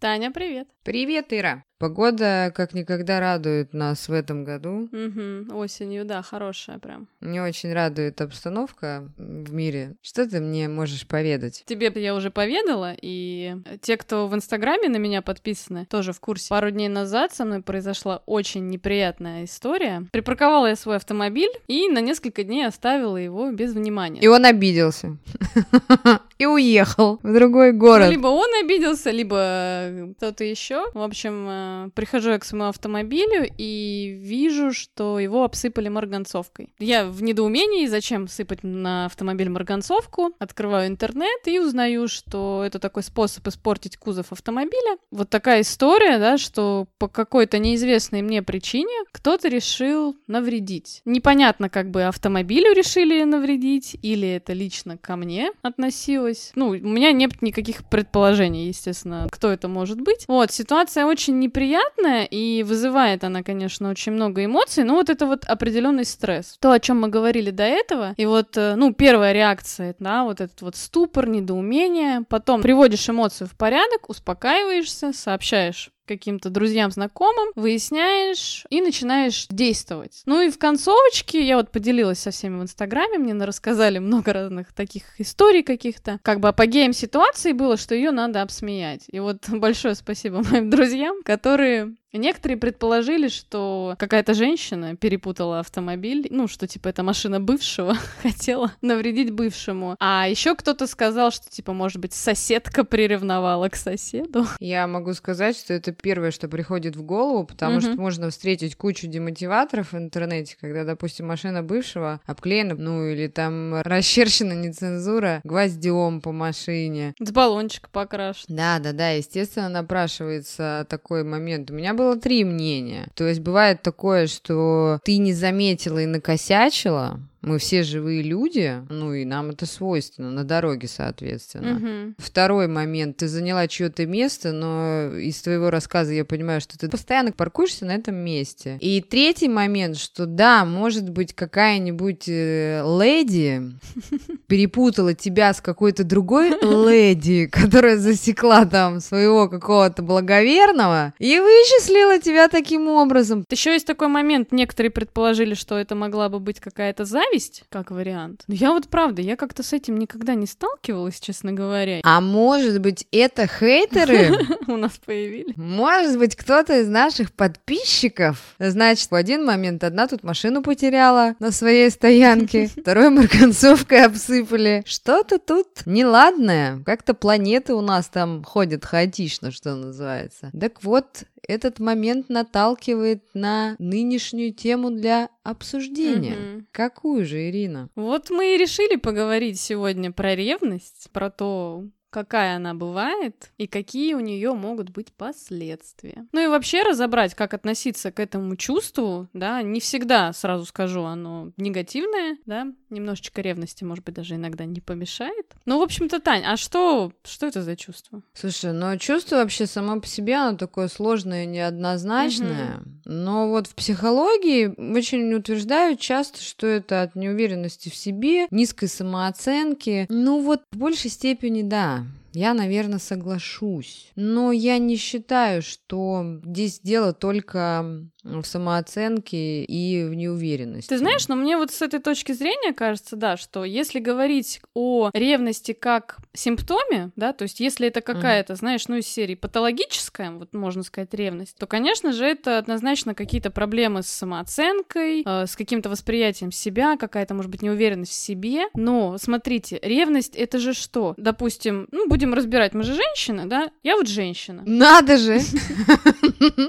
Таня, привет. Привет, Ира. Погода как никогда радует нас в этом году. Угу, осенью, да, хорошая прям. Мне очень радует обстановка в мире. Что ты мне можешь поведать? Тебе я уже поведала, и те, кто в Инстаграме на меня подписаны, тоже в курсе. Пару дней назад со мной произошла очень неприятная история. Припарковала я свой автомобиль и на несколько дней оставила его без внимания. И он обиделся. И уехал в другой город. Ну, либо он обиделся, либо кто-то еще. В общем, э, прихожу я к своему автомобилю и вижу, что его обсыпали марганцовкой. Я в недоумении, зачем сыпать на автомобиль марганцовку. Открываю интернет и узнаю, что это такой способ испортить кузов автомобиля. Вот такая история, да, что по какой-то неизвестной мне причине кто-то решил навредить. Непонятно, как бы автомобилю решили навредить, или это лично ко мне относилось. Ну, у меня нет никаких предположений, естественно, кто это может быть. Вот, ситуация очень неприятная неприятная, и вызывает она, конечно, очень много эмоций, но вот это вот определенный стресс. То, о чем мы говорили до этого, и вот, э, ну, первая реакция, да, вот этот вот ступор, недоумение, потом приводишь эмоцию в порядок, успокаиваешься, сообщаешь каким-то друзьям, знакомым, выясняешь и начинаешь действовать. Ну и в концовочке я вот поделилась со всеми в Инстаграме, мне рассказали много разных таких историй каких-то. Как бы апогеем ситуации было, что ее надо обсмеять. И вот большое спасибо моим друзьям, которые Некоторые предположили, что какая-то женщина перепутала автомобиль, ну, что, типа, это машина бывшего, хотела навредить бывшему. А еще кто-то сказал, что, типа, может быть, соседка приревновала к соседу. Я могу сказать, что это первое, что приходит в голову, потому угу. что можно встретить кучу демотиваторов в интернете, когда, допустим, машина бывшего обклеена, ну, или там расчерчена нецензура гвоздем по машине. С баллончика покрашен. Да-да-да, естественно, напрашивается такой момент. У меня было три мнения. То есть бывает такое, что ты не заметила и накосячила, мы все живые люди, ну и нам это свойственно, на дороге, соответственно. Угу. Второй момент, ты заняла чье-то место, но из твоего рассказа я понимаю, что ты постоянно паркуешься на этом месте. И третий момент, что да, может быть, какая-нибудь э, леди перепутала тебя с какой-то другой леди, которая засекла там своего какого-то благоверного и вычислила тебя таким образом. Еще есть такой момент, некоторые предположили, что это могла бы быть какая-то зависть, зависть, как вариант. Но я вот правда, я как-то с этим никогда не сталкивалась, честно говоря. А может быть, это хейтеры у нас появились? Может быть, кто-то из наших подписчиков. Значит, в один момент одна тут машину потеряла на своей стоянке, второй марканцовкой обсыпали. Что-то тут неладное. Как-то планеты у нас там ходят хаотично, что называется. Так вот, этот момент наталкивает на нынешнюю тему для обсуждения. Угу. Какую же, Ирина? Вот мы и решили поговорить сегодня про ревность, про то, какая она бывает и какие у нее могут быть последствия. Ну и вообще разобрать, как относиться к этому чувству, да, не всегда, сразу скажу, оно негативное, да, немножечко ревности, может быть, даже иногда не помешает. Ну, в общем-то, Тань, а что, что это за чувство? Слушай, ну чувство вообще само по себе, оно такое сложное, неоднозначное, угу. но вот в психологии очень утверждают часто, что это от неуверенности в себе, низкой самооценки. Ну вот в большей степени, да, я, наверное, соглашусь. Но я не считаю, что здесь дело только в самооценке и в неуверенности. Ты знаешь, но мне вот с этой точки зрения кажется, да, что если говорить о ревности как симптоме, да, то есть если это какая-то, mm. знаешь, ну из серии патологическая, вот можно сказать, ревность, то, конечно же, это однозначно какие-то проблемы с самооценкой, э, с каким-то восприятием себя, какая-то, может быть, неуверенность в себе. Но, смотрите, ревность — это же что? Допустим, ну, будем разбирать, мы же женщина, да? Я вот женщина. Надо же!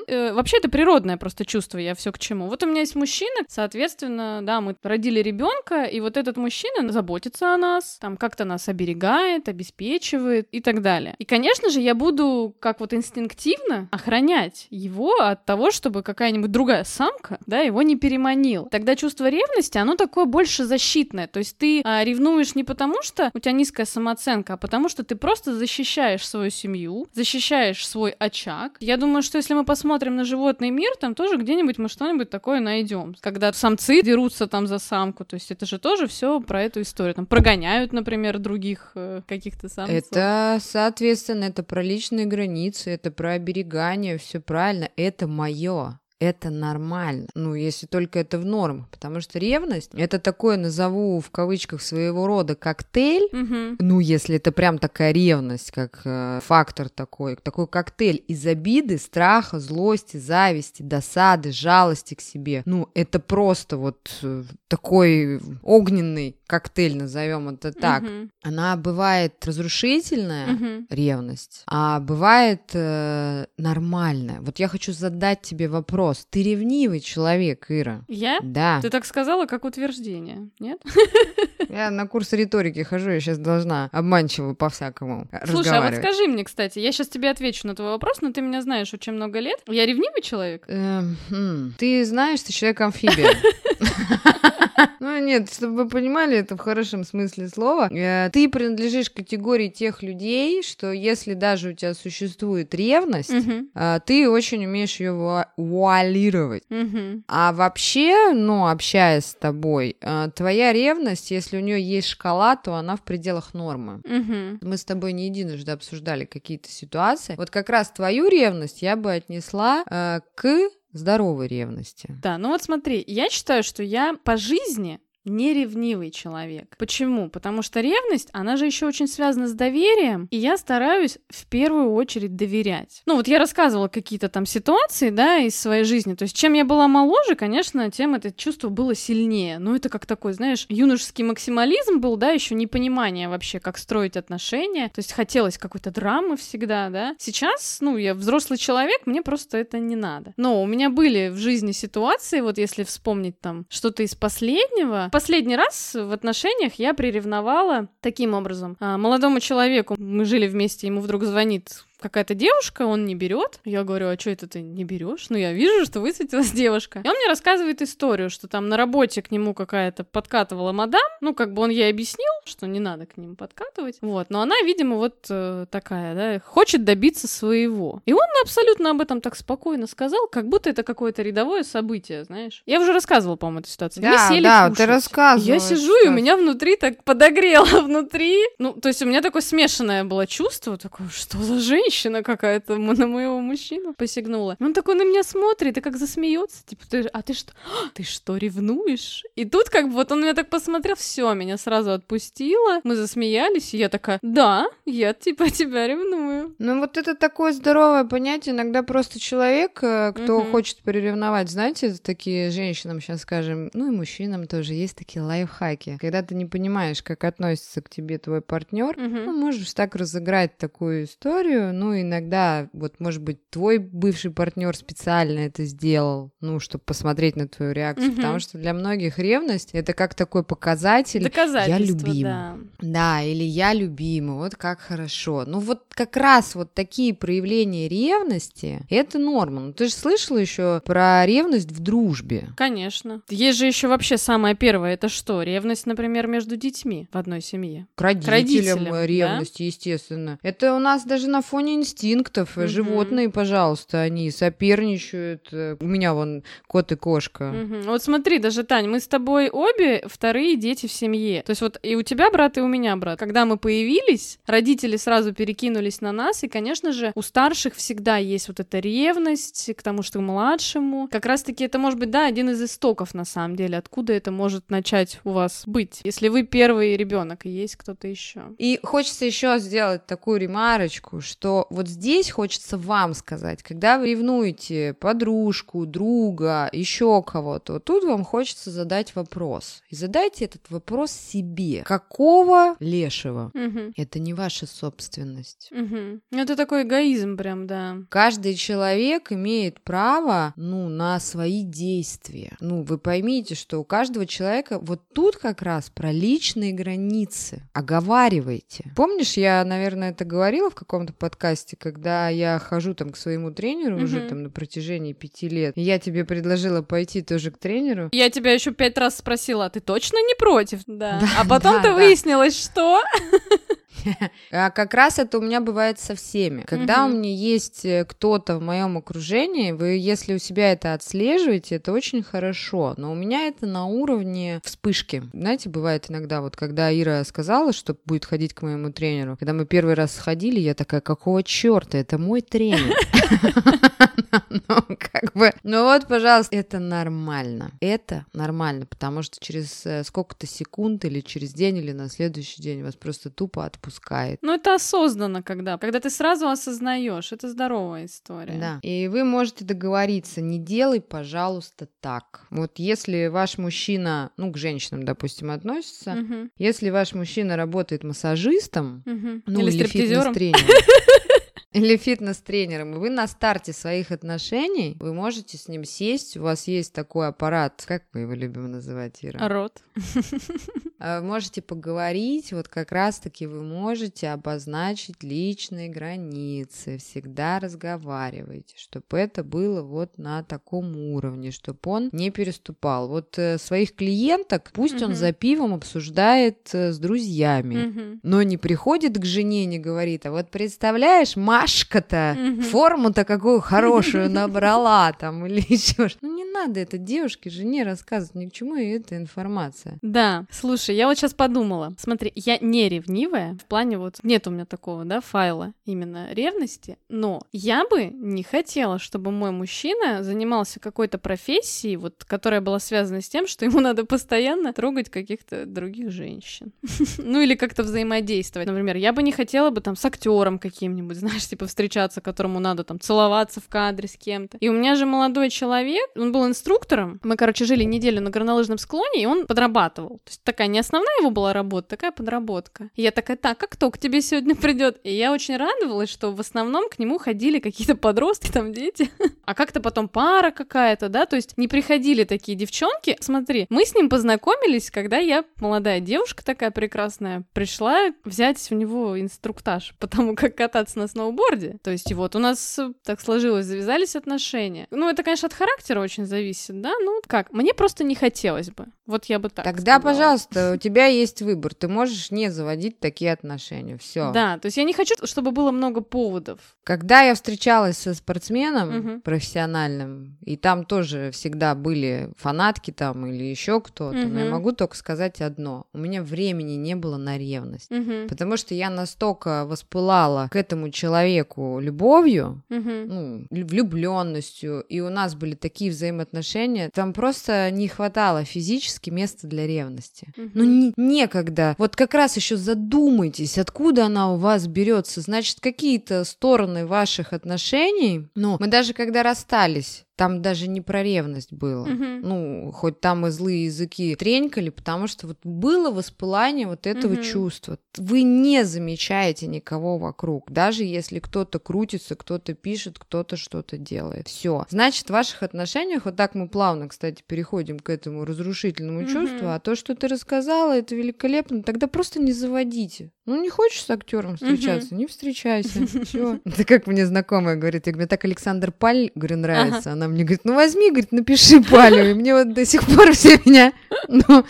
Э, вообще это природное просто просто чувство, я все к чему. Вот у меня есть мужчина, соответственно, да, мы родили ребенка, и вот этот мужчина заботится о нас, там как-то нас оберегает, обеспечивает и так далее. И, конечно же, я буду как вот инстинктивно охранять его от того, чтобы какая-нибудь другая самка, да, его не переманила. Тогда чувство ревности, оно такое больше защитное. То есть ты а, ревнуешь не потому, что у тебя низкая самооценка, а потому что ты просто просто защищаешь свою семью, защищаешь свой очаг. Я думаю, что если мы посмотрим на животный мир, там тоже где-нибудь мы что-нибудь такое найдем. Когда самцы дерутся там за самку, то есть это же тоже все про эту историю. Там прогоняют, например, других э, каких-то самцов. Это, соответственно, это про личные границы, это про оберегание, все правильно. Это мое это нормально. Ну, если только это в нормах. Потому что ревность — это такое, назову в кавычках, своего рода коктейль. Мгм. Ну, если это прям такая ревность, как э, фактор такой. Такой коктейль из обиды, страха, злости, зависти, досады, жалости к себе. Ну, это просто вот э, такой огненный коктейль, назовем это так. Мгм. Она бывает разрушительная, Мгм. ревность, а бывает э, нормальная. Вот я хочу задать тебе вопрос. Ты ревнивый человек, Ира? Я? Да. Ты так сказала, как утверждение, нет? Я на курс риторики хожу, я сейчас должна обманчиво по-всякому Слушай, а вот скажи мне, кстати, я сейчас тебе отвечу на твой вопрос, но ты меня знаешь очень много лет. Я ревнивый человек? Эм, хм. Ты знаешь, ты человек-амфибия. Ну нет, чтобы вы понимали, это в хорошем смысле слова. Э, Ты принадлежишь категории тех людей, что если даже у тебя существует ревность, а, ты очень умеешь ее вуалировать. А вообще, ну, общаясь с тобой, а, твоя ревность, если у нее есть шкала, то она в пределах нормы. Мы с тобой не единожды обсуждали какие-то ситуации. Вот как раз твою ревность я бы отнесла э, к здоровой ревности. Да, ну вот смотри, я считаю, что я по жизни не ревнивый человек. Почему? Потому что ревность, она же еще очень связана с доверием, и я стараюсь в первую очередь доверять. Ну вот я рассказывала какие-то там ситуации, да, из своей жизни. То есть чем я была моложе, конечно, тем это чувство было сильнее. Ну это как такой, знаешь, юношеский максимализм был, да, еще непонимание вообще, как строить отношения. То есть хотелось какой-то драмы всегда, да. Сейчас, ну, я взрослый человек, мне просто это не надо. Но у меня были в жизни ситуации, вот если вспомнить там что-то из последнего, последний раз в отношениях я приревновала таким образом. А, молодому человеку, мы жили вместе, ему вдруг звонит какая-то девушка, он не берет. Я говорю, а что это ты не берешь? Ну, я вижу, что высветилась девушка. И он мне рассказывает историю, что там на работе к нему какая-то подкатывала мадам. Ну, как бы он ей объяснил, что не надо к ним подкатывать. Вот. Но она, видимо, вот э, такая, да, хочет добиться своего. И он абсолютно об этом так спокойно сказал, как будто это какое-то рядовое событие, знаешь. Я уже рассказывала, по-моему, эту ситуацию. Мы Да, сели да, ты кушать. рассказывала Я сижу, и у меня внутри так подогрело внутри. Ну, то есть у меня такое смешанное было чувство, такое, что за женщина какая-то м- на моего мужчину посягнула. Он такой на меня смотрит и как засмеется, типа, ты, а ты что, «А, ты что, ревнуешь? И тут как бы вот он меня так посмотрел, все, меня сразу отпустило, мы засмеялись, и я такая, да, я типа тебя ревную. Ну, вот это такое здоровое понятие. Иногда просто человек, э, кто Мгм. хочет приревновать, знаете, такие женщинам сейчас скажем, ну и мужчинам тоже есть такие лайфхаки. Когда ты не понимаешь, как относится к тебе твой партнер, Мгм. ну, можешь так разыграть такую историю. Ну, иногда, вот, может быть, твой бывший партнер специально это сделал, ну, чтобы посмотреть на твою реакцию. Мгм. Потому что для многих ревность это как такой показатель. Доказательство, я любим. да. Да, или я любимый, вот как хорошо. Ну вот как раз вот такие проявления ревности, это норма. Ну ты же слышала еще про ревность в дружбе. Конечно. Есть же еще вообще самое первое, это что? Ревность, например, между детьми в одной семье. К родителям, родителям, э, да? ревность, естественно. Это у нас даже на фоне инстинктов. Э, Мгм. Животные, пожалуйста, они соперничают. У меня вон кот и кошка. Мгм. Вот смотри, даже, Тань, мы с тобой обе вторые дети в семье. То есть вот и у тебя брат, и у меня брат. Когда мы появились, родители сразу перекинулись на нас, и, конечно же, у старших всегда есть вот эта ревность к тому, что к младшему. Как раз-таки это может быть, да, один из истоков, на самом деле, откуда это может начать у вас быть, если вы первый ребенок и есть кто-то еще. И хочется еще сделать такую ремарочку, что вот здесь хочется вам сказать, когда вы ревнуете подружку, друга, еще кого-то, вот тут вам хочется задать вопрос. И задайте этот вопрос себе. Какого лешего? Мгм. Это не ваша собственность. Мгм. Это такой эгоизм прям, да. Каждый человек имеет право, ну, на свои действия. Ну, вы поймите, что у каждого человека вот тут как раз про личные границы. Оговаривайте. Помнишь, я, наверное, это говорила в каком-то подкасте, когда я хожу там к своему тренеру уже Мгм. там на протяжении пяти лет, я тебе предложила пойти тоже к тренеру. Я тебя еще пять раз спросила, а ты точно не против? Да. Да, а потом да, ты да. выяснилось, что А как раз это у меня бывает со всеми. Когда у меня есть э, кто-то в моем окружении, вы, если у себя это отслеживаете, это очень хорошо. Но у меня это на уровне вспышки. Знаете, бывает иногда, вот когда Ира сказала, что будет ходить к моему тренеру, когда мы первый раз сходили, я такая, какого черта, это мой тренер. Ну, как бы, ну вот, пожалуйста, это нормально. Это нормально, потому что через э, сколько-то секунд или через день или на следующий день вас просто тупо отпускает. Ну, это осознанно, когда. Когда ты сразу осознаешь, это здоровая история. Да. И вы можете договориться, не делай, пожалуйста, так. Вот если ваш мужчина, ну, к женщинам, допустим, относится, Мгм. если ваш мужчина работает массажистом, Мгм. ну, Или или стриптизером. или фитнес-тренером, и вы на старте своих отношений, вы можете с ним сесть, у вас есть такой аппарат, как мы его любим называть, Ира? Рот. А, Можете поговорить, вот как раз-таки вы можете обозначить личные границы, всегда разговаривайте, чтобы это было вот на таком уровне, чтобы он не переступал. Вот э, своих клиенток пусть он Мгм. за пивом обсуждает э, с друзьями. Мгм. Но не приходит к жене, не говорит, а вот представляешь, Машка-то Мгм. форму-то какую хорошую набрала там или еще что Ну не надо это девушке, жене рассказывать, ни к чему и эта информация. Да, слушай, я вот сейчас подумала. Смотри, я не ревнивая, в плане вот нет у меня такого, да, файла именно ревности, но я бы не хотела, чтобы мой мужчина занимался какой-то профессией, вот, которая была связана с тем, что ему надо постоянно трогать каких-то других женщин. Ну или как-то взаимодействовать. Например, я бы не хотела бы там с актером каким-нибудь, знаешь, типа встречаться, которому надо там целоваться в кадре с кем-то. И у меня же молодой человек, он был инструктором. Мы, короче, жили неделю на горнолыжном склоне, и он подрабатывал. То есть такая не основная его была работа, такая подработка. Я такая, так, а кто к тебе сегодня придет? И я очень радовалась, что в основном к нему ходили какие-то подростки, там дети. А как-то потом пара какая-то, да, то есть не приходили такие девчонки. Смотри, мы с ним познакомились, когда я, молодая девушка такая прекрасная, пришла взять у него инструктаж по тому, как кататься на сноуборде. То есть и вот у нас так сложилось, завязались отношения. Ну, это, конечно, от характера очень зависит, да, ну, как, мне просто не хотелось бы. Вот я бы так Тогда, сказала. пожалуйста, у тебя есть выбор. Ты можешь не заводить такие отношения. Все. Да, то есть я не хочу, чтобы было много поводов. Когда я встречалась со спортсменом Мгм. профессиональным, и там тоже всегда были фанатки там или еще кто-то, но я могу только сказать одно. У меня времени не было на ревность. Мгм. Потому что я настолько воспылала к этому человеку любовью, Мгм. ну, влюбленностью, и у нас были такие взаимоотношения, там просто не хватало физически места для ревности. Мгм. Ну, не- некогда. Вот как раз еще задумайтесь, откуда она у вас берется. Значит, какие-то стороны ваших отношений. Ну, мы даже когда расстались, там даже не про ревность было. Мгм. Ну, хоть там и злые языки тренькали, потому что вот было воспылание вот этого Мгм. чувства. Вы не замечаете никого вокруг, даже если кто-то крутится, кто-то пишет, кто-то что-то делает. Все. Значит, в ваших отношениях, вот так мы плавно, кстати, переходим к этому разрушительному Мгм. чувству, а то, что ты рассказала, это великолепно, тогда просто не заводите. Ну, не хочешь с актером встречаться, не встречайся. Все. Это как мне знакомая говорит, я говорю, «Мне так Александр Паль, говорю, нравится. Она мне говорит, ну возьми, говорит, напиши Палю. И мне вот до сих пор все меня, ну,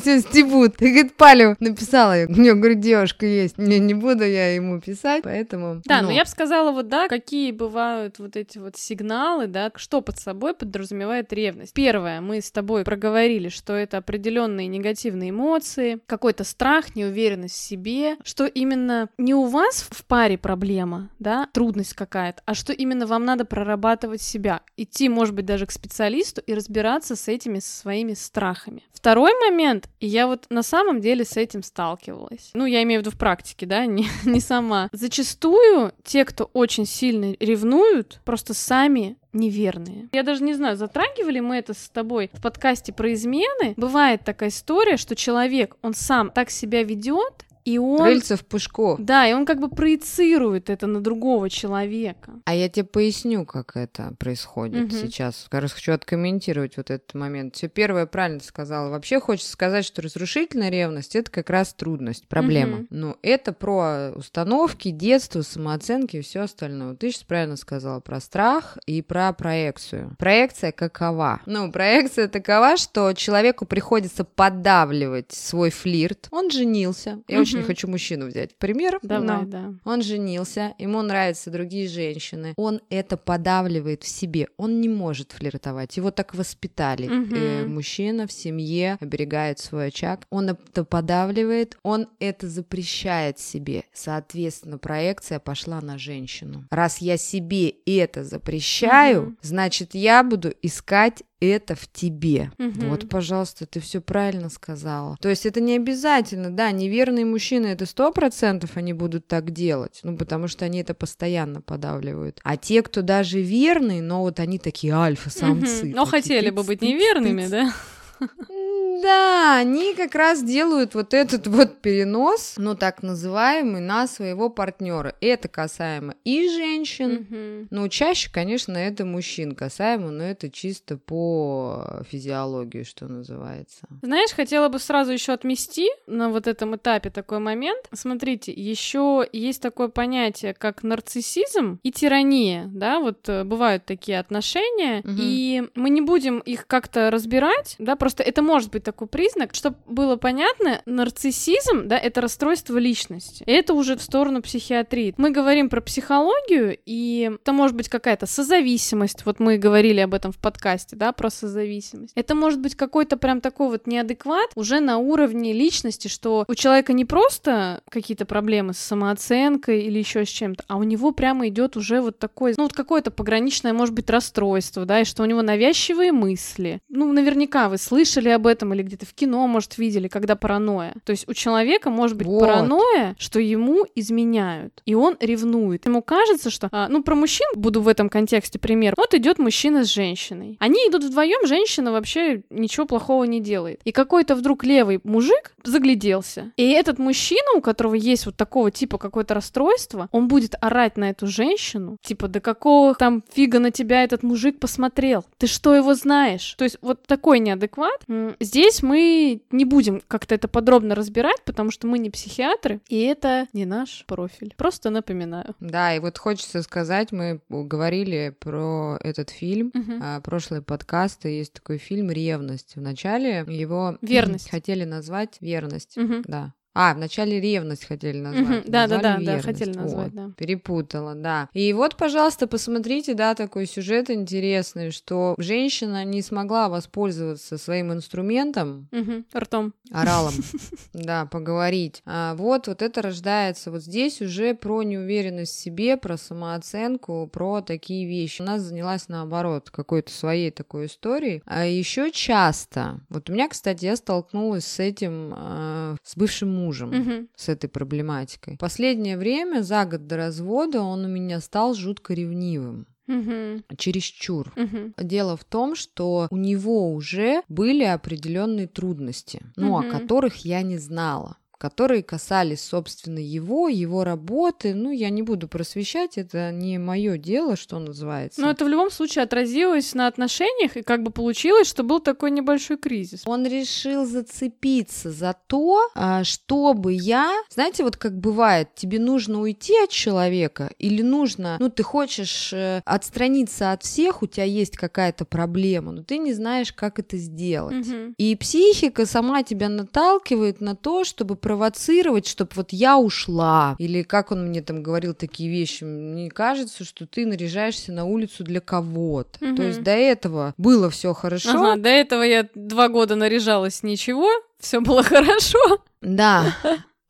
все стебут. И говорит, Палю написала. Я говорю, говорю, девушка есть. Не, не буду я ему писать, поэтому... Да, но ну, я бы сказала, вот да, какие бывают вот эти вот сигналы, да, что под собой подразумевает ревность. Первое, мы с тобой проговорили, что это определенные негативные эмоции, какой-то страх, неуверенность в себе, что именно не у вас в паре проблема, да, трудность какая-то, а что именно вам надо прорабатывать себя, идти, может быть, даже к специалисту и разбираться с этими своими страхами. Второй момент, и я вот на самом деле с этим сталкивалась. Ну, я имею в виду в практике, да, не, не сама. Зачастую те, кто очень сильно ревнуют, просто сами неверные. Я даже не знаю, затрагивали мы это с тобой в подкасте про измены. Бывает такая история, что человек, он сам так себя ведет, и он... Рыльца в пушку. Да, и он как бы проецирует это на другого человека. А я тебе поясню, как это происходит Мгм. сейчас. Как раз хочу откомментировать вот этот момент. Все первое правильно сказала. Вообще хочется сказать, что разрушительная ревность это как раз трудность, проблема. Мгм. Но это про установки, детство, самооценки и все остальное. Ты сейчас правильно сказала про страх и про проекцию. Проекция какова? Ну, проекция такова, что человеку приходится подавливать свой флирт. Он женился. Я очень не хочу мужчину взять. Пример. Давай, но да. Он женился, ему нравятся другие женщины. Он это подавливает в себе. Он не может флиртовать. Его так воспитали. Мгм. Э, мужчина в семье оберегает свой очаг. Он это подавливает, он это запрещает себе. Соответственно, проекция пошла на женщину. Раз я себе это запрещаю, Мгм. значит, я буду искать это в тебе. Мгм. Вот, пожалуйста, ты все правильно сказала. То есть это не обязательно, да, неверные мужчины это сто процентов они будут так делать, ну потому что они это постоянно подавливают. А те, кто даже верные, но вот они такие альфа-самцы. Мгм. Но такие хотели бы быть неверными, да? Да, они как раз делают вот этот вот перенос, ну так называемый, на своего партнера. Это касаемо и женщин, Мгм. ну, чаще, конечно, это мужчин касаемо, но это чисто по физиологии, что называется. Знаешь, хотела бы сразу еще отмести на вот этом этапе такой момент. Смотрите, еще есть такое понятие, как нарциссизм и тирания, да, вот э, бывают такие отношения, Мгм. и мы не будем их как-то разбирать, да, просто это может быть такой признак, чтобы было понятно, нарциссизм, да, это расстройство личности. Это уже в сторону психиатрии. Мы говорим про психологию, и это может быть какая-то созависимость, вот мы говорили об этом в подкасте, да, про созависимость. Это может быть какой-то прям такой вот неадекват уже на уровне личности, что у человека не просто какие-то проблемы с самооценкой или еще с чем-то, а у него прямо идет уже вот такой, ну вот какое-то пограничное, может быть, расстройство, да, и что у него навязчивые мысли. Ну, наверняка вы слышали об этом или где-то в кино, может, видели, когда паранойя. То есть у человека может быть Вот. паранойя, что ему изменяют, и он ревнует. Ему кажется, что, а, ну, про мужчин буду в этом контексте пример. Вот идет мужчина с женщиной. Они идут вдвоем, женщина вообще ничего плохого не делает. И какой-то вдруг левый мужик загляделся. И этот мужчина, у которого есть вот такого типа какое-то расстройство, он будет орать на эту женщину, типа, да какого там фига на тебя этот мужик посмотрел? Ты что его знаешь? То есть вот такой неадекват. М, Здесь мы не будем как-то это подробно разбирать, потому что мы не психиатры, и это не наш профиль. Просто напоминаю. Да, и вот хочется сказать, мы говорили про этот фильм, а, прошлые подкасты, есть такой фильм «Ревность». Вначале его Верность. хотели назвать «Верность». Мгм. Да. А, вначале ревность хотели назвать. Да, да, да, да, хотели назвать, Вот, да. Перепутала, да. И вот, пожалуйста, посмотрите, да, такой сюжет интересный, что женщина не смогла воспользоваться своим инструментом, Мгм. Ртом. оралом, да, поговорить. А вот, вот это рождается. Вот здесь уже про неуверенность в себе, про самооценку, про такие вещи. У нас занялась наоборот какой-то своей такой историей. А еще часто, вот у меня, кстати, я столкнулась с этим, а, с бывшим мужем Мгм. с этой проблематикой. Последнее время, за год до развода, он у меня стал жутко ревнивым. Мгм. Чересчур. Мгм. Дело в том, что у него уже были определенные трудности, ну, Мгм. о которых я не знала которые касались, собственно, его, его работы. Ну, я не буду просвещать, это не мое дело, что называется. Но это в любом случае отразилось на отношениях, и как бы получилось, что был такой небольшой кризис. Он решил зацепиться за то, а, чтобы я, знаете, вот как бывает, тебе нужно уйти от человека или нужно, ну, ты хочешь э, отстраниться от всех, у тебя есть какая-то проблема, но ты не знаешь, как это сделать. Мгм. И психика сама тебя наталкивает на то, чтобы провоцировать, чтобы вот я ушла. Или как он мне там говорил такие вещи, мне кажется, что ты наряжаешься на улицу для кого-то. Мгм. То есть до этого было все хорошо. Ага, до этого я два года наряжалась ничего, все было хорошо. Да.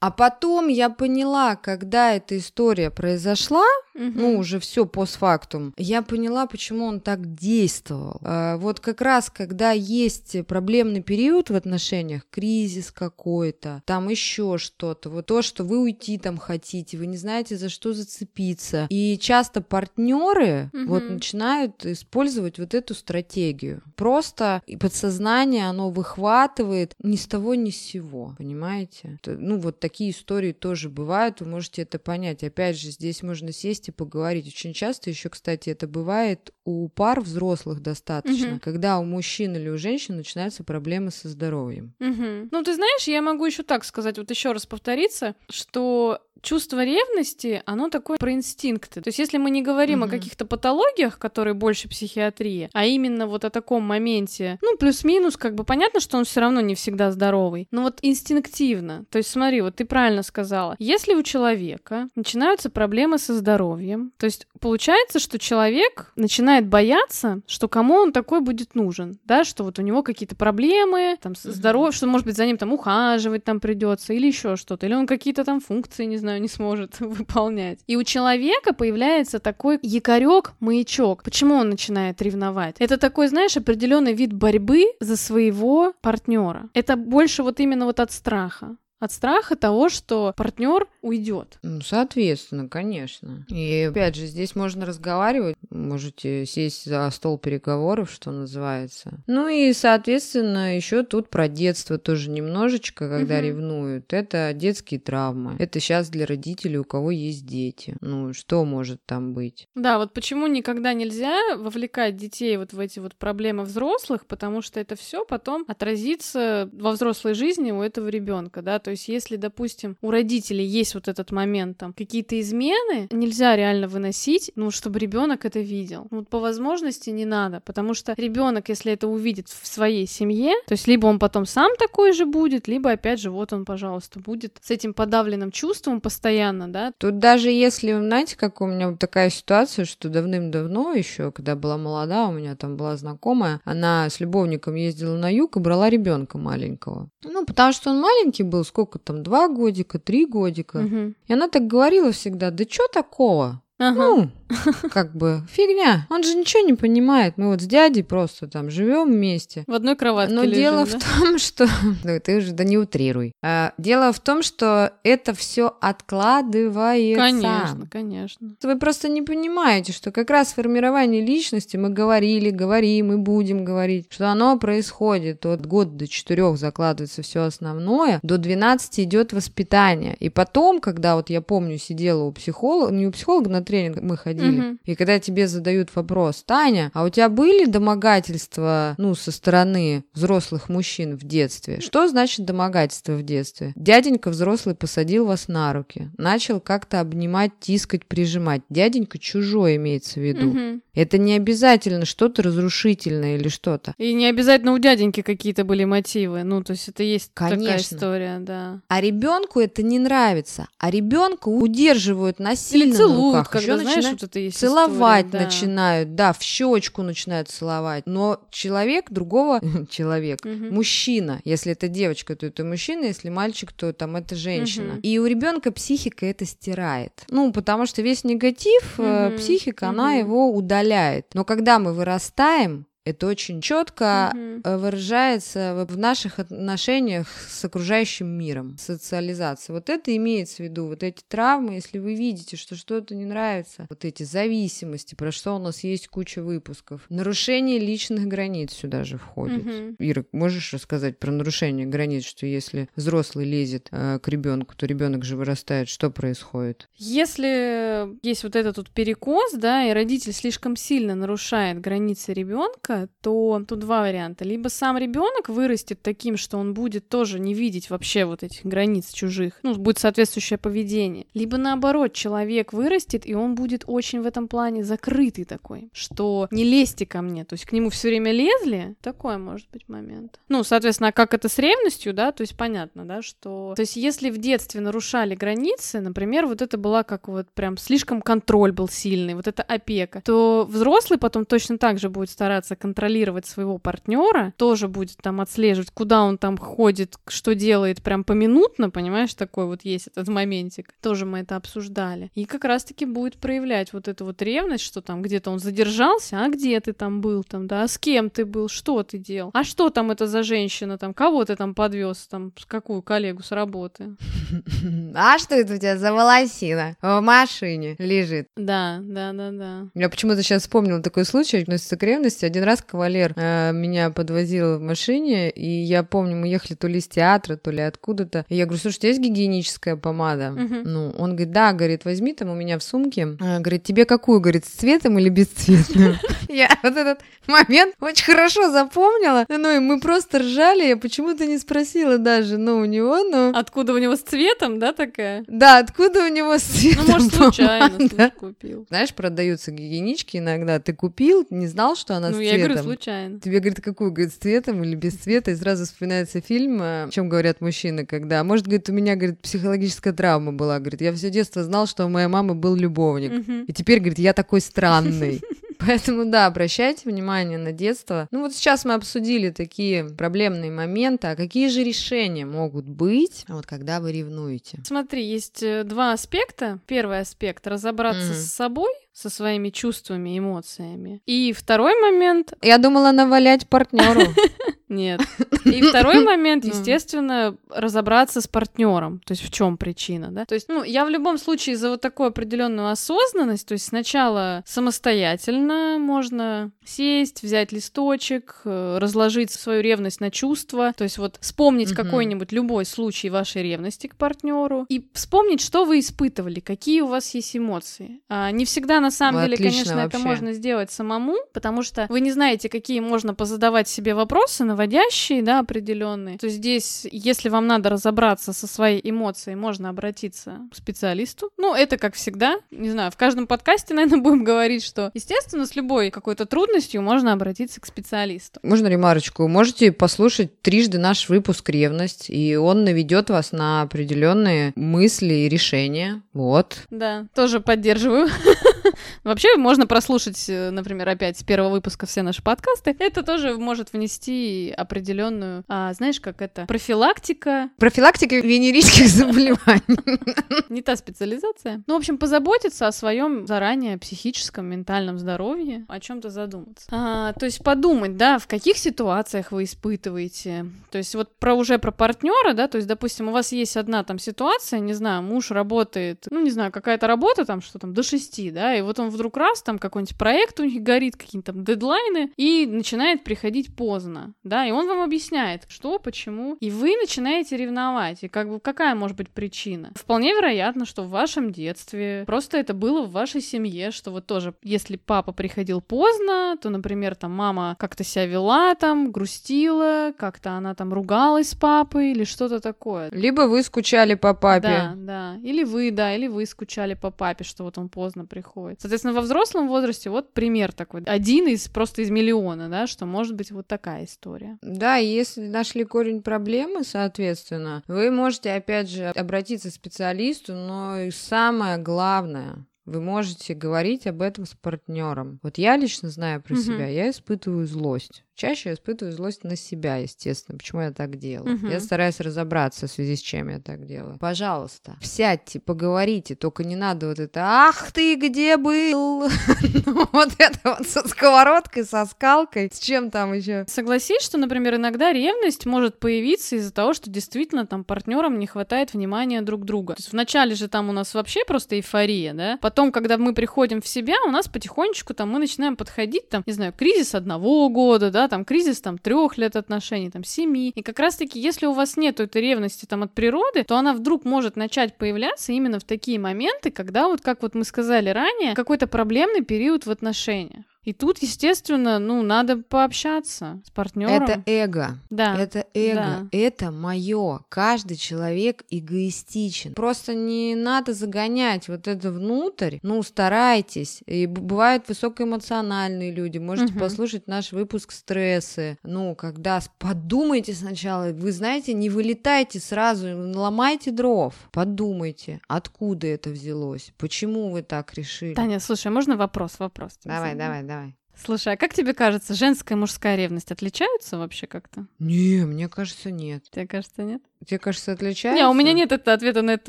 А потом я поняла, когда эта история произошла, ну, уже все постфактум, я поняла, почему он так действовал. А, Вот как раз, когда есть проблемный период в отношениях, кризис какой-то, там еще что-то, вот то, что вы уйти там хотите, вы не знаете, за что зацепиться. И часто партнеры Мгм. вот начинают использовать вот эту стратегию. Просто и подсознание, оно выхватывает ни с того, ни с сего, понимаете? Ну, вот такие истории тоже бывают, вы можете это понять. Опять же, здесь можно сесть и поговорить. Очень часто еще, кстати, это бывает у пар взрослых достаточно, Мгм. когда у мужчин или у женщин начинаются проблемы со здоровьем. Мгм. Ну, ты знаешь, я могу еще так сказать, вот еще раз повториться, что чувство ревности, оно такое про инстинкты. То есть если мы не говорим угу. о каких-то патологиях, которые больше психиатрии, а именно вот о таком моменте, ну, плюс-минус, как бы понятно, что он все равно не всегда здоровый, но вот инстинктивно. То есть смотри, вот ты правильно сказала, если у человека начинаются проблемы со здоровьем, то есть получается, что человек начинает бояться, что кому он такой будет нужен, да, что вот у него какие-то проблемы, там, с здоровьем, что, может быть, за ним там ухаживать там придется или еще что-то, или он какие-то там функции, не знаю, не сможет выполнять. И у человека появляется такой якорек, маячок. Почему он начинает ревновать? Это такой, знаешь, определенный вид борьбы за своего партнера. Это больше вот именно вот от страха от страха того, что партнер уйдет. Ну, соответственно, конечно. И опять же, здесь можно разговаривать, можете сесть за стол переговоров, что называется. Ну и, соответственно, еще тут про детство тоже немножечко, когда угу. ревнуют. Это детские травмы. Это сейчас для родителей, у кого есть дети. Ну, что может там быть? Да, вот почему никогда нельзя вовлекать детей вот в эти вот проблемы взрослых, потому что это все потом отразится во взрослой жизни у этого ребенка, да, то есть если, допустим, у родителей есть вот этот момент, там, какие-то измены, нельзя реально выносить, ну, чтобы ребенок это видел. Ну, вот по возможности не надо, потому что ребенок, если это увидит в своей семье, то есть либо он потом сам такой же будет, либо, опять же, вот он, пожалуйста, будет с этим подавленным чувством постоянно, да. Тут даже если, знаете, как у меня такая ситуация, что давным-давно еще, когда была молода, у меня там была знакомая, она с любовником ездила на юг и брала ребенка маленького. Ну, потому что он маленький был, сколько там, два годика, три годика. Угу. И она так говорила всегда, да что такого? Ага. Ну, как бы фигня. Он же ничего не понимает. Мы вот с дядей просто там живем вместе. В одной кроватке. Но лежим, дело да? в том, что. Ну, ты уже да не утрируй. А, дело в том, что это все откладывается. Конечно, конечно. Вы просто не понимаете, что как раз формирование личности мы говорили, говорим и будем говорить, что оно происходит от года до четырех закладывается все основное, до 12 идет воспитание. И потом, когда вот я помню, сидела у психолога, не у психолога, на тренинг мы ходили. Угу. И когда тебе задают вопрос, Таня, а у тебя были домогательства, ну, со стороны взрослых мужчин в детстве? Что значит домогательство в детстве? Дяденька взрослый посадил вас на руки, начал как-то обнимать, тискать, прижимать. Дяденька чужой имеется в виду. Угу. Это не обязательно что-то разрушительное или что-то. И не обязательно у дяденьки какие-то были мотивы. Ну, то есть это есть Конечно. такая история, да. А ребенку это не нравится. А ребенка удерживают насильно Или целуют, на руках. когда, Еще знаешь, вот это есть Целовать история, да. начинают, да, в щечку начинают целовать. Но человек другого человек, угу. мужчина, если это девочка, то это мужчина, если мальчик, то там это женщина. Угу. И у ребенка психика это стирает. Ну, потому что весь негатив, угу. психика, угу. она его удаляет. Но когда мы вырастаем, это очень четко угу. выражается в наших отношениях с окружающим миром, социализация. Вот это имеется в виду, вот эти травмы, если вы видите, что что-то не нравится, вот эти зависимости, про что у нас есть куча выпусков. Нарушение личных границ сюда же входит. Угу. Ира, можешь рассказать про нарушение границ, что если взрослый лезет э, к ребенку, то ребенок же вырастает, что происходит? Если есть вот этот вот перекос, да, и родитель слишком сильно нарушает границы ребенка, ребенка, то тут два варианта. Либо сам ребенок вырастет таким, что он будет тоже не видеть вообще вот этих границ чужих, ну, будет соответствующее поведение. Либо наоборот, человек вырастет, и он будет очень в этом плане закрытый такой, что не лезьте ко мне, то есть к нему все время лезли, такой может быть момент. Ну, соответственно, а как это с ревностью, да, то есть понятно, да, что... То есть если в детстве нарушали границы, например, вот это была как вот прям слишком контроль был сильный, вот это опека, то взрослый потом точно так же будет стараться контролировать своего партнера, тоже будет там отслеживать, куда он там ходит, что делает прям поминутно, понимаешь, такой вот есть этот моментик. Тоже мы это обсуждали. И как раз-таки будет проявлять вот эту вот ревность, что там где-то он задержался, а где ты там был там, да, а с кем ты был, что ты делал, а что там это за женщина там, кого ты там подвез там, с какую коллегу с работы. А что это у тебя за волосина в машине лежит? Да, да, да, да. Я почему-то сейчас вспомнила такой случай, относится к ревности. Один раз раз кавалер э, меня подвозил в машине, и я помню, мы ехали то ли из театра, то ли откуда-то. И я говорю, слушай, у тебя есть гигиеническая помада? Мгм. Ну, он говорит, да, говорит, возьми там у меня в сумке. А, Говорит, тебе какую, говорит, с цветом или бесцветную? Я вот этот момент очень хорошо запомнила. Ну, и мы просто ржали, я почему-то не спросила даже, ну, у него, ну... Откуда у него с цветом, да, такая? Да, откуда у него с цветом Ну, может, случайно купил. Знаешь, продаются гигиенички иногда. Ты купил, не знал, что она Ну, с я цветом. говорю, случайно. Тебе говорит, какую, говорит, с цветом или без цвета, и сразу вспоминается фильм, э, о чем говорят мужчины, когда, может, говорит, у меня, говорит, психологическая травма была, говорит, я все детство знал, что у моей мамы был любовник, и теперь, говорит, я такой странный. Поэтому, да, обращайте внимание на детство. Ну вот сейчас мы обсудили такие проблемные моменты, а какие же решения могут быть, вот когда вы ревнуете? Смотри, есть э, два аспекта. Первый аспект — разобраться Мгм. с собой, со своими чувствами, эмоциями. И второй момент Я думала навалять партнеру. Нет. И второй момент, Ну. естественно, разобраться с партнером. То есть в чем причина, да? То есть, ну, я в любом случае за вот такую определенную осознанность, то есть сначала самостоятельно можно сесть, взять листочек, э, разложить свою ревность на чувства, то есть вот вспомнить какой-нибудь любой случай вашей ревности к партнеру и вспомнить, что вы испытывали, какие у вас есть эмоции. А, не всегда на самом деле, конечно, это вообще. можно сделать самому, потому что вы не знаете, какие можно позадавать себе вопросы, наводящие, да, определенные. То здесь, если вам надо разобраться со своей эмоцией, можно обратиться к специалисту. Ну, это как всегда. Не знаю, в каждом подкасте, наверное, будем говорить, что, естественно, с любой какой-то трудностью можно обратиться к специалисту. Можно ремарочку? Можете послушать трижды наш выпуск «Ревность», и он наведет вас на определенные мысли и решения. Вот. Да, тоже поддерживаю. Вообще, можно прослушать, э, например, опять с первого выпуска все наши подкасты. Это тоже может внести определенную, а, знаешь, как это, профилактика, Профилактика венерических заболеваний. не та специализация. Ну, в общем, позаботиться о своем заранее психическом, ментальном здоровье, о чем-то задуматься. А, то есть подумать, да, в каких ситуациях вы испытываете. То есть вот про уже про партнера, да, то есть, допустим, у вас есть одна там ситуация, не знаю, муж работает, ну, не знаю, какая-то работа там, что там, до шести, да, и вот он вдруг раз, там какой-нибудь проект у них горит, какие-то там дедлайны, и начинает приходить поздно, да, и он вам объясняет, что, почему, и вы начинаете ревновать, и как бы какая может быть причина? Вполне вероятно, что в вашем детстве просто это было в вашей семье, что вот тоже, если папа приходил поздно, то, например, там мама как-то себя вела там, грустила, как-то она там ругалась с папой или что-то такое. Либо вы скучали по папе. Да, да. Или вы, да, или вы скучали по папе, что вот он поздно приходит. Соответственно, во взрослом возрасте вот пример такой. Один из просто из миллиона, да, что может быть вот такая история. Да, и если нашли корень проблемы, соответственно, вы можете, опять же, обратиться к специалисту, но и самое главное, вы можете говорить об этом с партнером. Вот я лично знаю про Мгм. себя, я испытываю злость. Чаще я испытываю злость на себя, естественно. Почему я так делаю? Мгм. Я стараюсь разобраться в связи с чем я так делаю. Пожалуйста, сядьте, поговорите, только не надо вот это «Ах ты, где был?» Ну, Вот это вот со сковородкой, со скалкой, с чем там еще? Согласись, что, например, иногда ревность может появиться из-за того, что действительно там партнерам не хватает внимания друг друга. То есть вначале же там у нас вообще просто эйфория, да? Потом, когда мы приходим в себя, у нас потихонечку там мы начинаем подходить, там, не знаю, кризис одного года, да, там кризис там трех лет отношений, там семи. И как раз-таки, если у вас нет этой ревности там от природы, то она вдруг может начать появляться именно в такие моменты, когда вот, как вот мы сказали ранее, какой-то проблемный период в отношениях. И тут, естественно, ну, надо пообщаться с партнером. Это эго. Да. Это эго, да. это мое. Каждый человек эгоистичен. Просто не надо загонять вот это внутрь. Ну, старайтесь. И бывают высокоэмоциональные люди. Можете Мгм. послушать наш выпуск стрессы. Ну, когда подумайте сначала. Вы знаете, не вылетайте сразу, ломайте дров. Подумайте, откуда это взялось, почему вы так решили. Таня, слушай, а можно вопрос? Вопрос. Давай, задам? давай, давай. Слушай, а как тебе кажется, женская и мужская ревность отличаются вообще как-то? Не, мне кажется, нет. Тебе кажется, нет? Тебе кажется, отличается? Не, у меня нет это- ответа на этот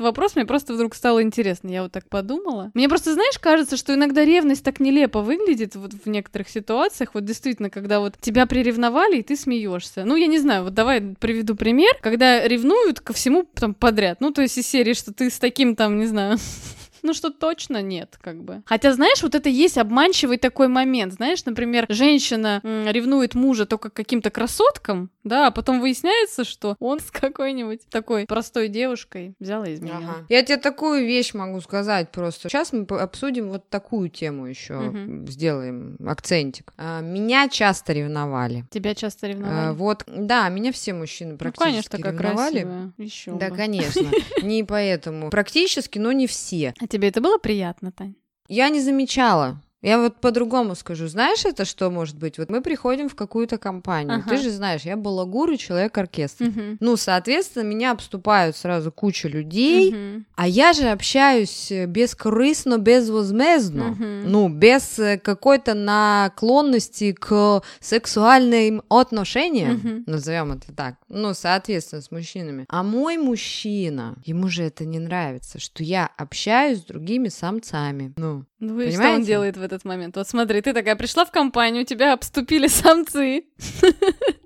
вопрос, мне просто вдруг стало интересно, я вот так подумала. Мне просто, знаешь, кажется, что иногда ревность так нелепо выглядит вот в некоторых ситуациях, вот действительно, когда вот тебя приревновали, и ты смеешься. Ну, я не знаю, вот давай приведу пример, когда ревнуют ко всему там подряд, ну, то есть из серии, что ты с таким там, не знаю, ну что точно нет, как бы. Хотя, знаешь, вот это есть обманчивый такой момент. Знаешь, например, женщина м, ревнует мужа только к каким-то красоткам, да, а потом выясняется, что он с какой-нибудь такой простой девушкой взял и изменил. Ага. Я тебе такую вещь могу сказать просто. Сейчас мы обсудим вот такую тему еще, Мгм. сделаем акцентик. А, Меня часто ревновали. Тебя часто А, ревновали? Вот, да, меня все мужчины ну, практически конечно, такая ревновали. красивая. Еще Да, бы. конечно. Не поэтому. Практически, но не все. А тебе это было приятно, Тань? Я не замечала. Я вот по-другому скажу. Знаешь, это что может быть? Вот мы приходим в какую-то компанию. Ага. Ты же знаешь, я балагур и человек-оркестр. Мгм. Ну, соответственно, меня обступают сразу куча людей, Мгм. а я же общаюсь э, бескорыстно, безвозмездно. Мгм. Ну, без э, какой-то наклонности к сексуальным отношениям, Мгм. назовем это так. Ну, соответственно, с мужчинами. А мой мужчина, ему же это не нравится, что я общаюсь с другими самцами. Ну, Ну и что он делает в этот момент? Вот смотри, ты такая пришла в компанию, тебя обступили самцы.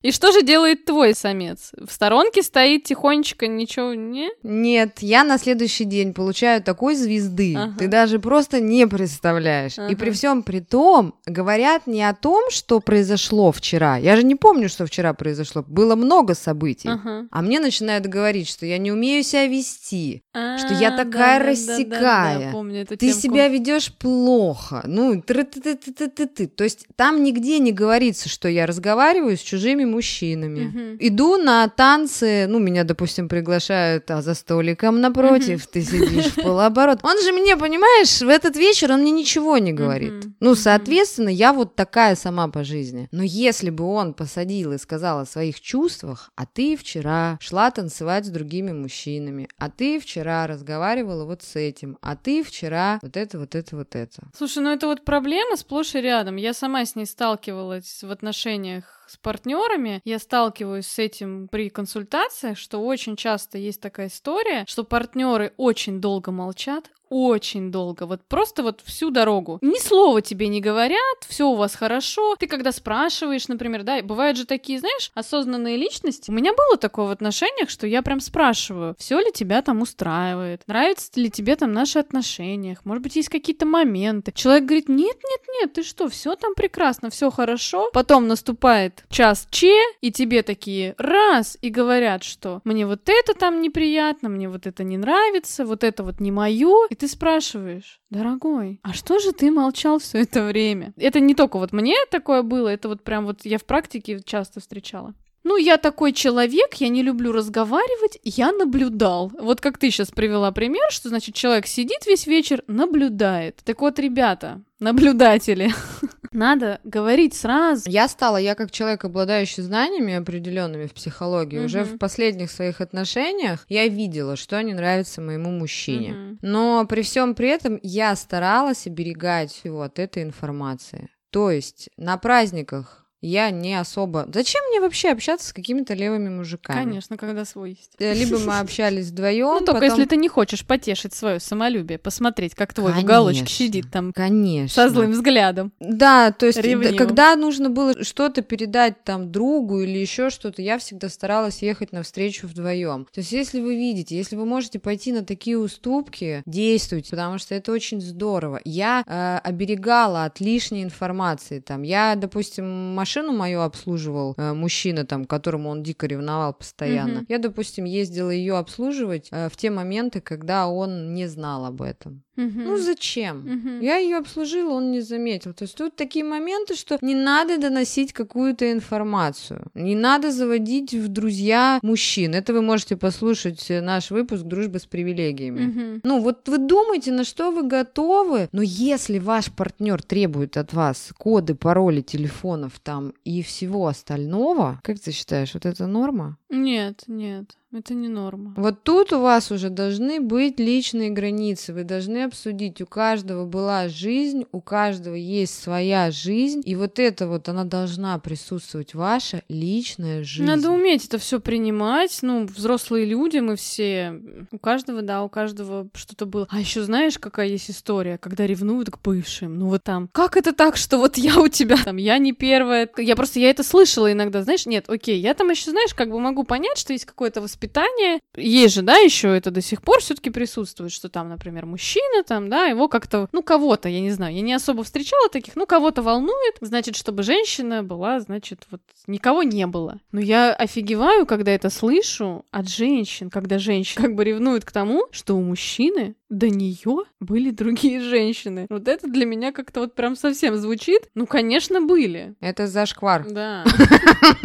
И что же делает твой самец? В сторонке стоит тихонечко, ничего не? Нет, я на следующий день получаю такой звезды, Ага. ты даже просто не представляешь. И Ага. при всем при том говорят не о том, что произошло вчера. Я же не помню, что вчера произошло. Было много событий. Ага. А мне начинают говорить, что я не умею себя вести, что А, я такая да-да-да-да-да, рассекая. помню эту ты темку. себя ведешь плохо. Ну, тры-ты-ты-ты-ты-ты. То есть там нигде не говорится, что я разговариваю с чужими мужчинами. Мгм. Иду на танцы, ну, меня, допустим, приглашают, а за столиком напротив ты сидишь в полуоборот. Он же мне, понимаешь, в этот вечер он мне ничего не говорит. Мгм. Ну, соответственно, я вот такая сама по жизни. Но если бы он посадил и сказал о своих чувствах, а ты вчера шла танцевать с другими мужчинами, а ты вчера разговаривала вот с этим, а ты вчера вот это, вот это, вот это. Слушай, ну это вот проблема сплошь и рядом. Я сама с ней сталкивалась в отношениях с партнерами. Я сталкиваюсь с этим при консультациях, что очень часто есть такая история, что партнеры очень долго молчат, очень долго, вот просто вот всю дорогу. Ни слова тебе не говорят, все у вас хорошо. Ты когда спрашиваешь, например, да, бывают же такие, знаешь, осознанные личности. У меня было такое в отношениях, что я прям спрашиваю, все ли тебя там устраивает, нравятся ли тебе там наши отношения, может быть, есть какие-то моменты. Человек говорит, нет, нет, нет, ты что, все там прекрасно, все хорошо. Потом наступает час че, и тебе такие раз, и говорят, что мне вот это там неприятно, мне вот это не нравится, вот это вот не мое. И ты спрашиваешь, дорогой, а что же ты молчал все это время? Это не только вот мне такое было, это вот прям вот я в практике часто встречала. Ну, я такой человек, я не люблю разговаривать, я наблюдал. Вот как ты сейчас привела пример, что, значит, человек сидит весь вечер, наблюдает. Так вот, ребята, наблюдатели, надо говорить сразу. Я стала, я как человек, обладающий знаниями определенными в психологии, уже Мгм. в последних своих отношениях я видела, что не нравится моему мужчине. Мгм. Но при всем при этом я старалась оберегать его от этой информации. То есть на праздниках я не особо... Зачем мне вообще общаться с какими-то левыми мужиками? Конечно, когда свой есть. Э, Либо мы общались вдвоем, Ну, только потом- если ты не хочешь потешить свое самолюбие, посмотреть, как твой Конечно. сидит там Конечно. со злым взглядом. Да, то есть, Ревнивым. когда нужно было что-то передать там другу или еще что-то, я всегда старалась ехать навстречу вдвоем. То есть, если вы видите, если вы можете пойти на такие уступки, действуйте, потому что это очень здорово. Я э, оберегала от лишней информации. Там, я, допустим, машину мою обслуживал э, мужчина, там, которому он дико ревновал постоянно. Мгм. Я, допустим, ездила ее обслуживать э, в те моменты, когда он не знал об этом. Мгм. Ну зачем? Мгм. Я ее обслужила, он не заметил. То есть тут такие моменты, что не надо доносить какую-то информацию. Не надо заводить в друзья мужчин. Это вы можете послушать э, наш выпуск «Дружба с привилегиями». Мгм. Ну, вот вы думаете, на что вы готовы, но если ваш партнер требует от вас коды, пароли телефонов там и всего остального, как ты считаешь, вот это норма? Нет, нет, это не норма. Вот тут у вас уже должны быть личные границы. Вы должны обсудить, у каждого была жизнь, у каждого есть своя жизнь, и вот это вот, она должна присутствовать, ваша личная жизнь. Надо уметь это все принимать. Ну, взрослые люди, мы все. У каждого, да, у каждого что-то было. А еще знаешь, какая есть история, когда ревнуют к бывшим. Ну вот там. Как это так, что вот я у тебя там, я не первая. Я просто я это слышала иногда, знаешь, нет, окей, я там еще, знаешь, как бы могу понять, что есть какое-то воспитания. Есть же, да, еще это до сих пор все-таки присутствует, что там, например, мужчина там, да, его как-то, ну, кого-то, я не знаю, я не особо встречала таких, ну, кого-то волнует, значит, чтобы женщина была, значит, вот никого не было. Но я офигеваю, когда это слышу от женщин, когда женщина как бы ревнует к тому, что у мужчины до нее были другие женщины. Вот это для меня как-то вот прям совсем звучит. Ну, конечно, были. Это зашквар. Да.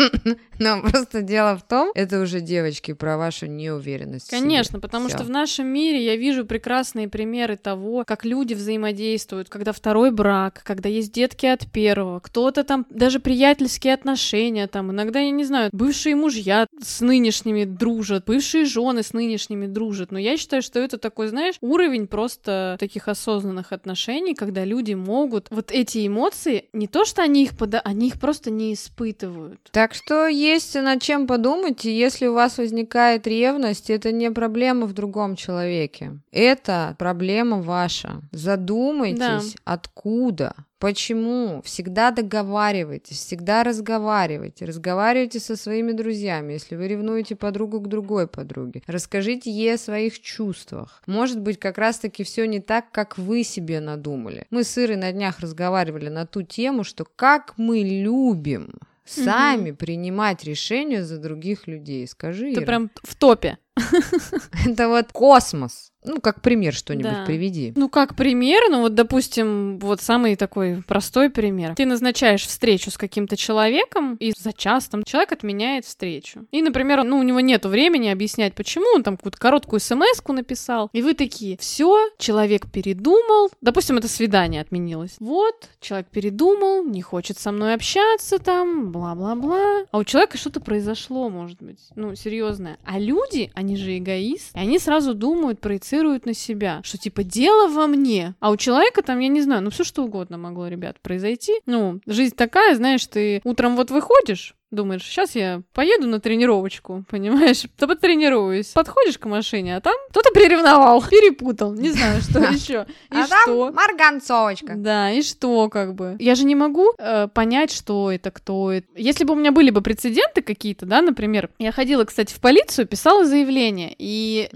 Но просто дело в том, это уже девочки про вашу неуверенность. Конечно, потому что в нашем мире я вижу прекрасные примеры того, как люди взаимодействуют, когда второй брак, когда есть детки от первого, кто-то там даже приятельские отношения, там иногда, я не знаю, бывшие мужья с нынешними дружат, бывшие жены с нынешними дружат. Но я считаю, что это такой, знаешь, уровень просто таких осознанных отношений, когда люди могут вот эти эмоции, не то что они их пода, они их просто не испытывают. Так что есть над чем подумать, и если у вас возникает ревность, это не проблема в другом человеке. Это проблема ваша. Задумайтесь, да. откуда Почему? Всегда договаривайтесь, всегда разговаривайте. Разговаривайте со своими друзьями, если вы ревнуете подругу к другой подруге. Расскажите ей о своих чувствах. Может быть, как раз-таки все не так, как вы себе надумали. Мы с Ирой на днях разговаривали на ту тему, что как мы любим сами угу. принимать решения за других людей. Скажи. Ты Ира. прям в топе. Это вот космос. Ну, как пример что-нибудь да. приведи. Ну, как пример, ну вот, допустим, вот самый такой простой пример. Ты назначаешь встречу с каким-то человеком, и за час там человек отменяет встречу. И, например, ну, у него нет времени объяснять, почему, он там какую-то короткую смс написал, и вы такие, все, человек передумал, допустим, это свидание отменилось. Вот, человек передумал, не хочет со мной общаться там, бла-бла-бла. А у человека что-то произошло, может быть, ну, серьезное. А люди, они же эгоисты, и они сразу думают, проецируют проецируют на себя, что типа дело во мне. А у человека там, я не знаю, ну все что угодно могло, ребят, произойти. Ну, жизнь такая, знаешь, ты утром вот выходишь, Думаешь, сейчас я поеду на тренировочку, понимаешь? То потренируюсь. Подходишь к машине, а там кто-то приревновал, перепутал, не знаю, что еще. И а что? там марганцовочка. Да, и что как бы? Я же не могу э, понять, что это, кто это. Если бы у меня были бы прецеденты какие-то, да, например, я ходила, кстати, в полицию, писала заявление, и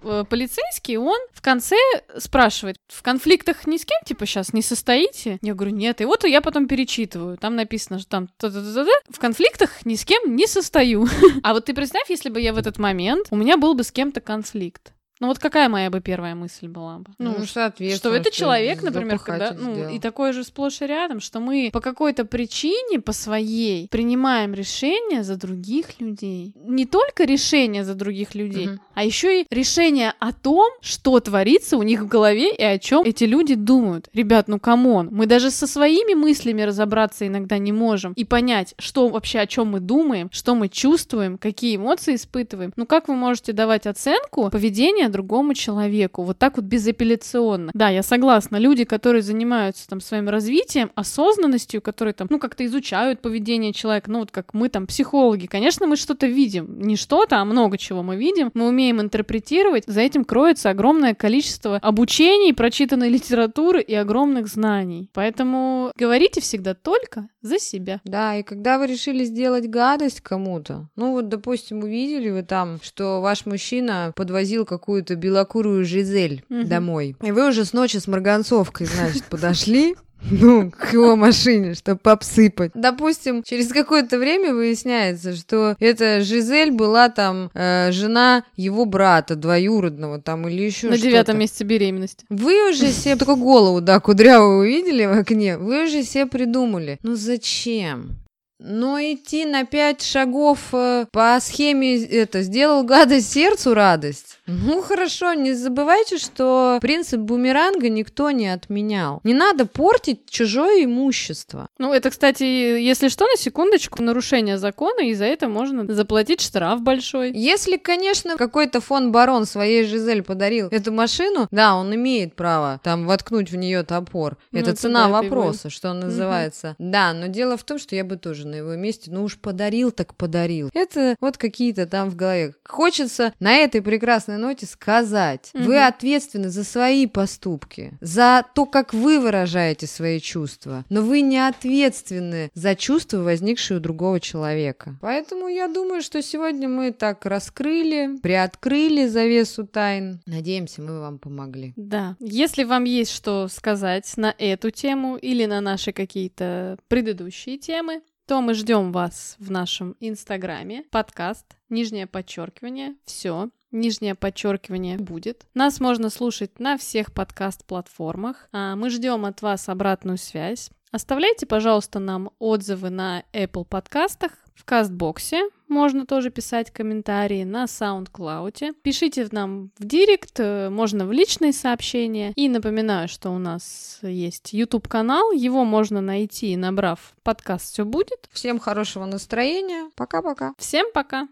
полицейский, он в конце спрашивает, в конфликтах ни с кем, типа, сейчас не состоите? Я говорю, нет. И вот я потом перечитываю. Там написано, что там в конфликтах ни с кем не состою. А вот ты представь, если бы я в этот момент, у меня был бы с кем-то конфликт. Ну вот какая моя бы первая мысль была бы? Ну, ну соответственно. Что это человек, например, когда, ну, сделал. и такое же сплошь и рядом, что мы по какой-то причине, по своей, принимаем решения за других людей. Не только решения за других людей, угу. а еще и решение о том, что творится у них в голове и о чем эти люди думают. Ребят, ну come on, мы даже со своими мыслями разобраться иногда не можем и понять, что вообще о чем мы думаем, что мы чувствуем, какие эмоции испытываем. Ну как вы можете давать оценку поведения другому человеку, вот так вот безапелляционно. Да, я согласна, люди, которые занимаются там своим развитием, осознанностью, которые там, ну, как-то изучают поведение человека, ну, вот как мы там психологи, конечно, мы что-то видим, не что-то, а много чего мы видим, мы умеем интерпретировать, за этим кроется огромное количество обучений, прочитанной литературы и огромных знаний. Поэтому говорите всегда только за себя. Да, и когда вы решили сделать гадость кому-то, ну вот, допустим, увидели вы там, что ваш мужчина подвозил какую какую-то белокурую Жизель угу. домой. И вы уже с ночи с марганцовкой, значит, подошли ну, к его машине, чтобы обсыпать. Допустим, через какое-то время выясняется, что эта Жизель была там э, жена его брата двоюродного там или еще На девятом месяце беременности. Вы уже себе только голову, да, кудрявую увидели в окне, вы уже себе придумали. Ну зачем? Но идти на пять шагов э, по схеме это сделал гадость сердцу радость. Ну хорошо, не забывайте, что принцип бумеранга никто не отменял. Не надо портить чужое имущество. Ну это, кстати, если что, на секундочку, нарушение закона, и за это можно заплатить штраф большой. Если, конечно, какой-то фон барон своей Жизель подарил эту машину, да, он имеет право там воткнуть в нее топор. Ну, это, это цена да, вопроса, что называется. Угу. Да, но дело в том, что я бы тоже на его месте, ну уж подарил так подарил. Это вот какие-то там в голове. Хочется на этой прекрасной ноте сказать, угу. вы ответственны за свои поступки, за то, как вы выражаете свои чувства, но вы не ответственны за чувства, возникшие у другого человека. Поэтому я думаю, что сегодня мы так раскрыли, приоткрыли завесу тайн. Надеемся, мы вам помогли. Да. Если вам есть что сказать на эту тему или на наши какие-то предыдущие темы, то мы ждем вас в нашем инстаграме. Подкаст, нижнее подчеркивание, все. Нижнее подчеркивание будет. Нас можно слушать на всех подкаст-платформах. А мы ждем от вас обратную связь. Оставляйте, пожалуйста, нам отзывы на Apple подкастах, в Кастбоксе можно тоже писать комментарии, на SoundCloud. Пишите нам в директ, э, можно в личные сообщения. И напоминаю, что у нас есть YouTube-канал, его можно найти, набрав подкаст «Все будет». Всем хорошего настроения. Пока-пока. Всем пока.